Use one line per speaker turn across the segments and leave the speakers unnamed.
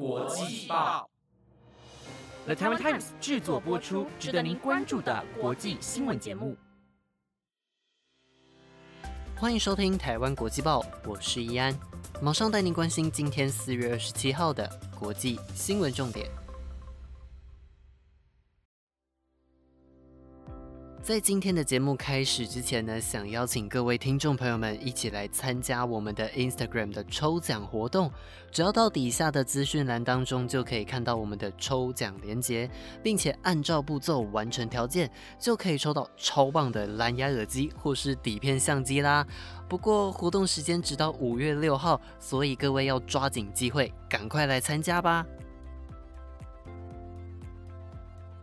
国际报，The Taiwan Times 制作播出，值得您关注的国际新闻节目。
欢迎收听台湾国际报，我是易安，马上带您关心今天四月二十七号的国际新闻重点。在今天的节目开始之前呢，想邀请各位听众朋友们一起来参加我们的 Instagram 的抽奖活动。只要到底下的资讯栏当中，就可以看到我们的抽奖链接，并且按照步骤完成条件，就可以抽到超棒的蓝牙耳机或是底片相机啦。不过活动时间直到五月六号，所以各位要抓紧机会，赶快来参加吧。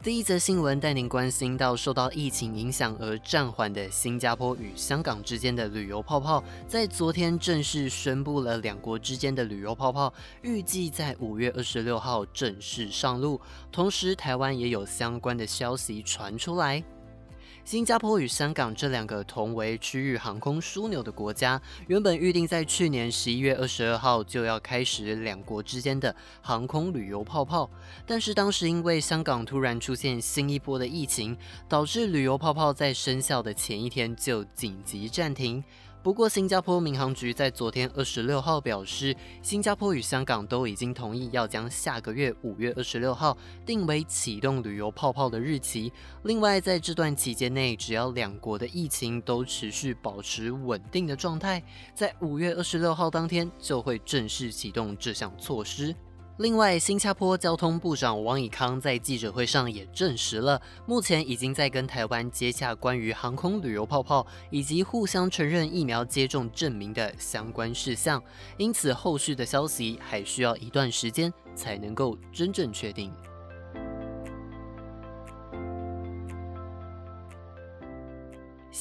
第一则新闻带您关心到，受到疫情影响而暂缓的新加坡与香港之间的旅游泡泡，在昨天正式宣布了两国之间的旅游泡泡预计在五月二十六号正式上路。同时，台湾也有相关的消息传出来。新加坡与香港这两个同为区域航空枢纽的国家，原本预定在去年十一月二十二号就要开始两国之间的航空旅游泡泡，但是当时因为香港突然出现新一波的疫情，导致旅游泡泡在生效的前一天就紧急暂停。不过，新加坡民航局在昨天二十六号表示，新加坡与香港都已经同意要将下个月五月二十六号定为启动旅游泡泡的日期。另外，在这段期间内，只要两国的疫情都持续保持稳定的状态，在五月二十六号当天就会正式启动这项措施。另外，新加坡交通部长王以康在记者会上也证实了，目前已经在跟台湾接洽关于航空旅游泡泡以及互相承认疫苗接种证明的相关事项，因此后续的消息还需要一段时间才能够真正确定。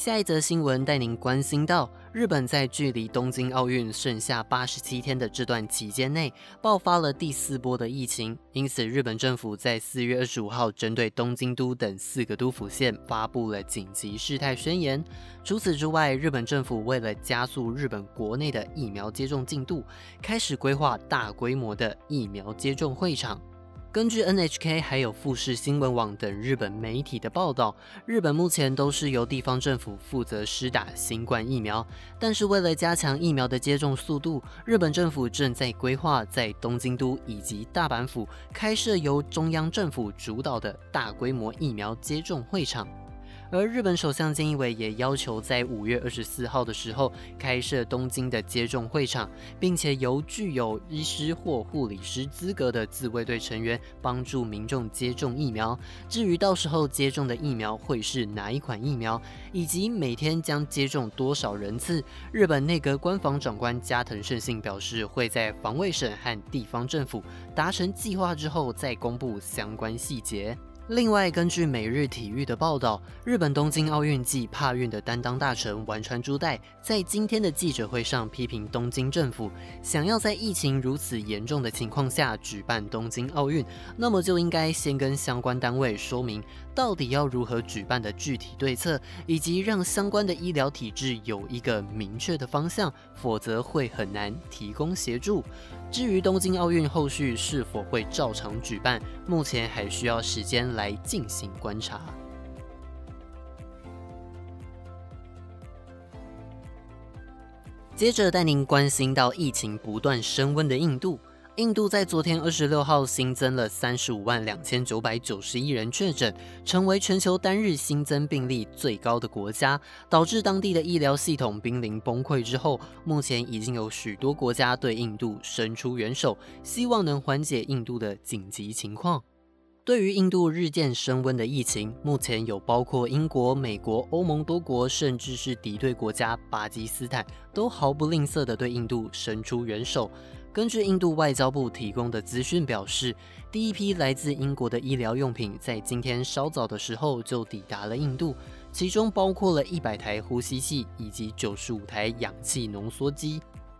下一则新闻带您关心到，日本在距离东京奥运剩下八十七天的这段期间内，爆发了第四波的疫情，因此日本政府在四月二十五号针对东京都等四个都府县发布了紧急事态宣言。除此之外，日本政府为了加速日本国内的疫苗接种进度，开始规划大规模的疫苗接种会场。根据 NHK 还有富士新闻网等日本媒体的报道，日本目前都是由地方政府负责施打新冠疫苗。但是为了加强疫苗的接种速度，日本政府正在规划在东京都以及大阪府开设由中央政府主导的大规模疫苗接种会场。而日本首相菅义伟也要求在五月二十四号的时候开设东京的接种会场，并且由具有医师或护理师资格的自卫队成员帮助民众接种疫苗。至于到时候接种的疫苗会是哪一款疫苗，以及每天将接种多少人次，日本内阁官房长官加藤胜信表示会在防卫省和地方政府达成计划之后再公布相关细节。另外，根据每日体育的报道，日本东京奥运季帕运的担当大臣丸川朱代在今天的记者会上批评东京政府，想要在疫情如此严重的情况下举办东京奥运，那么就应该先跟相关单位说明到底要如何举办的具体对策，以及让相关的医疗体制有一个明确的方向，否则会很难提供协助。至于东京奥运后续是否会照常举办，目前还需要时间来进行观察。接着带您关心到疫情不断升温的印度。印度在昨天二十六号新增了三十五万两千九百九十一人确诊，成为全球单日新增病例最高的国家，导致当地的医疗系统濒临崩溃。之后，目前已经有许多国家对印度伸出援手，希望能缓解印度的紧急情况。对于印度日渐升温的疫情，目前有包括英国、美国、欧盟多国，甚至是敌对国家巴基斯坦，都毫不吝啬地对印度伸出援手。根据印度外交部提供的资讯表示，第一批来自英国的医疗用品在今天稍早的时候就抵达了印度，其中包括了一百台呼吸器以及九十五台氧气浓缩机。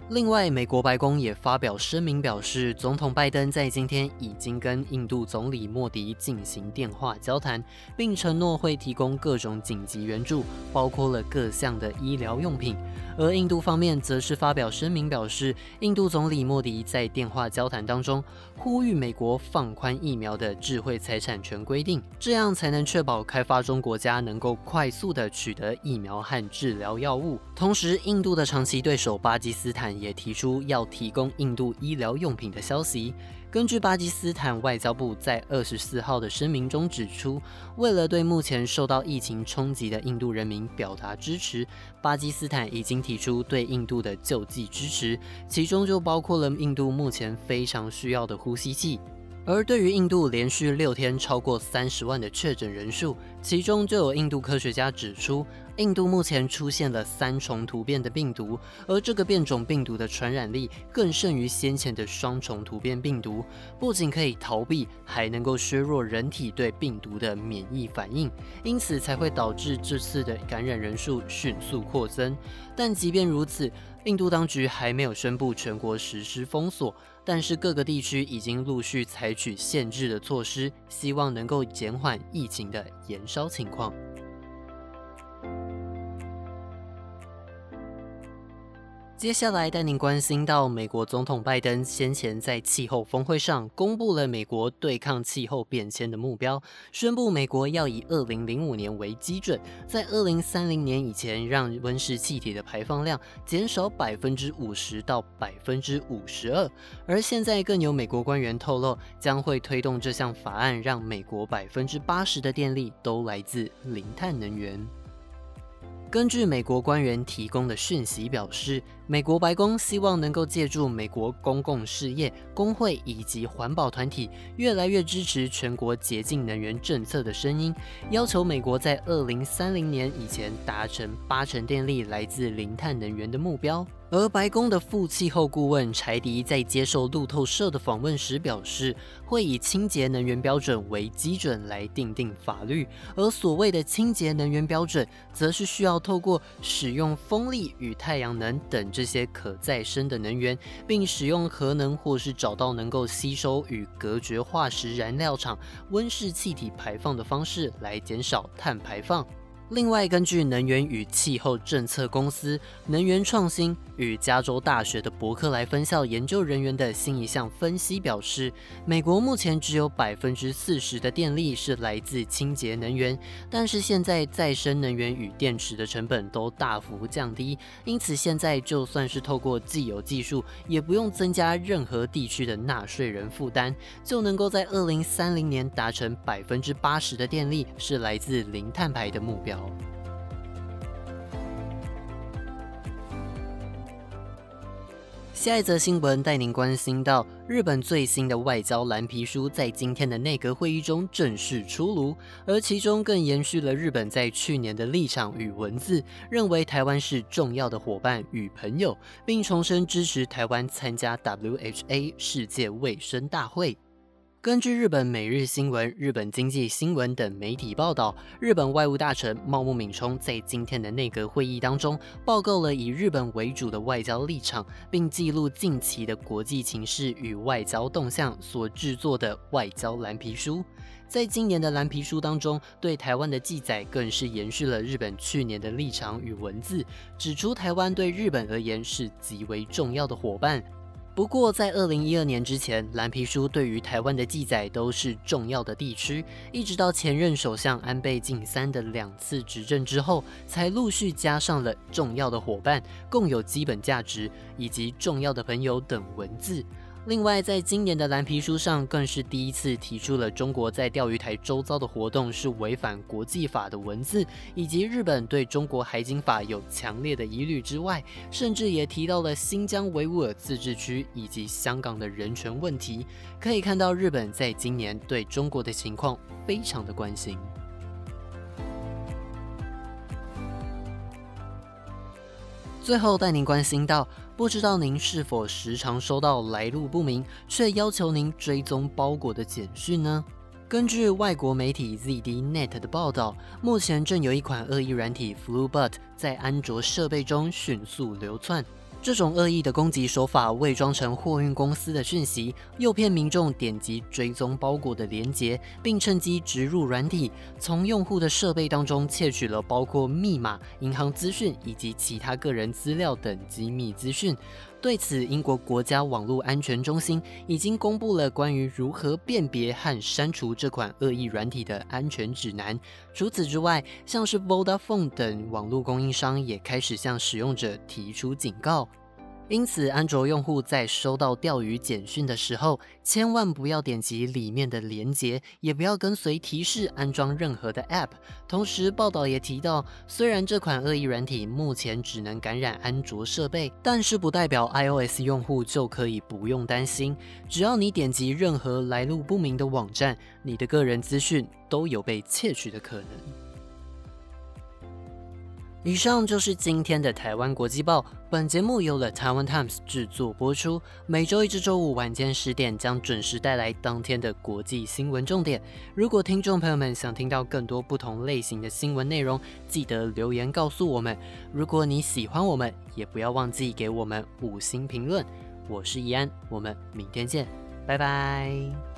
另外，美国白宫也发表声明表示，总统拜登在今天已经跟印度总理莫迪进行电话交谈，并承诺会提供各种紧急援助，包括了各项的医疗用品。而印度方面则是发表声明表示，印度总理莫迪在电话交谈当中呼吁美国放宽疫苗的智慧财产权规定，这样才能确保开发中国家能够快速的取得疫苗和治疗药物。同时，印度的长期对手巴基斯坦也提出要提供印度医疗用品的消息。根据巴基斯坦外交部在二十四号的声明中指出，为了对目前受到疫情冲击的印度人民表达支持，巴基斯坦已经提出对印度的救济支持，其中就包括了印度目前非常需要的呼吸器。而对于印度连续六天超过三十万的确诊人数，其中就有印度科学家指出。印度目前出现了三重突变的病毒，而这个变种病毒的传染力更胜于先前的双重突变病毒，不仅可以逃避，还能够削弱人体对病毒的免疫反应，因此才会导致这次的感染人数迅速扩增。但即便如此，印度当局还没有宣布全国实施封锁，但是各个地区已经陆续采取限制的措施，希望能够减缓疫情的延烧情况。接下来带您关心到，美国总统拜登先前在气候峰会上公布了美国对抗气候变迁的目标，宣布美国要以二零零五年为基准，在二零三零年以前让温室气体的排放量减少百分之五十到百分之五十二。而现在更有美国官员透露，将会推动这项法案，让美国百分之八十的电力都来自零碳能源。根据美国官员提供的讯息表示，美国白宫希望能够借助美国公共事业、工会以及环保团体越来越支持全国洁净能源政策的声音，要求美国在二零三零年以前达成八成电力来自零碳能源的目标。而白宫的副气候顾问柴迪在接受路透社的访问时表示，会以清洁能源标准为基准来定定法律，而所谓的清洁能源标准，则是需要透过使用风力与太阳能等这些可再生的能源，并使用核能或是找到能够吸收与隔绝化石燃料厂温室气体排放的方式来减少碳排放。另外，根据能源与气候政策公司能源创新与加州大学的伯克莱分校研究人员的新一项分析表示，美国目前只有百分之四十的电力是来自清洁能源，但是现在再生能源与电池的成本都大幅降低，因此现在就算是透过既有技术，也不用增加任何地区的纳税人负担，就能够在二零三零年达成百分之八十的电力是来自零碳排的目标。下一则新闻带您关心到，日本最新的外交蓝皮书在今天的内阁会议中正式出炉，而其中更延续了日本在去年的立场与文字，认为台湾是重要的伙伴与朋友，并重申支持台湾参加 WHA 世界卫生大会。根据日本每日新闻、日本经济新闻等媒体报道，日本外务大臣茂木敏充在今天的内阁会议当中报告了以日本为主的外交立场，并记录近期的国际情势与外交动向所制作的外交蓝皮书。在今年的蓝皮书当中，对台湾的记载更是延续了日本去年的立场与文字，指出台湾对日本而言是极为重要的伙伴。不过，在二零一二年之前，蓝皮书对于台湾的记载都是重要的地区，一直到前任首相安倍晋三的两次执政之后，才陆续加上了重要的伙伴、共有基本价值以及重要的朋友等文字。另外，在今年的蓝皮书上，更是第一次提出了中国在钓鱼台周遭的活动是违反国际法的文字，以及日本对中国海警法有强烈的疑虑之外，甚至也提到了新疆维吾尔自治区以及香港的人权问题。可以看到，日本在今年对中国的情况非常的关心。最后带您关心到，不知道您是否时常收到来路不明却要求您追踪包裹的简讯呢？根据外国媒体 ZDNet 的报道，目前正有一款恶意软体 FluBut 在安卓设备中迅速流窜。这种恶意的攻击手法，伪装成货运公司的讯息，诱骗民众点击追踪包裹的连接，并趁机植入软体，从用户的设备当中窃取了包括密码、银行资讯以及其他个人资料等机密资讯。对此，英国国家网络安全中心已经公布了关于如何辨别和删除这款恶意软体的安全指南。除此之外，像是 Vodafone 等网络供应商也开始向使用者提出警告。因此，安卓用户在收到钓鱼简讯的时候，千万不要点击里面的连接，也不要跟随提示安装任何的 App。同时，报道也提到，虽然这款恶意软体目前只能感染安卓设备，但是不代表 iOS 用户就可以不用担心。只要你点击任何来路不明的网站，你的个人资讯都有被窃取的可能。以上就是今天的台湾国际报。本节目由了台湾 Times 制作播出，每周一至周五晚间十点将准时带来当天的国际新闻重点。如果听众朋友们想听到更多不同类型的新闻内容，记得留言告诉我们。如果你喜欢我们，也不要忘记给我们五星评论。我是怡安，我们明天见，拜拜。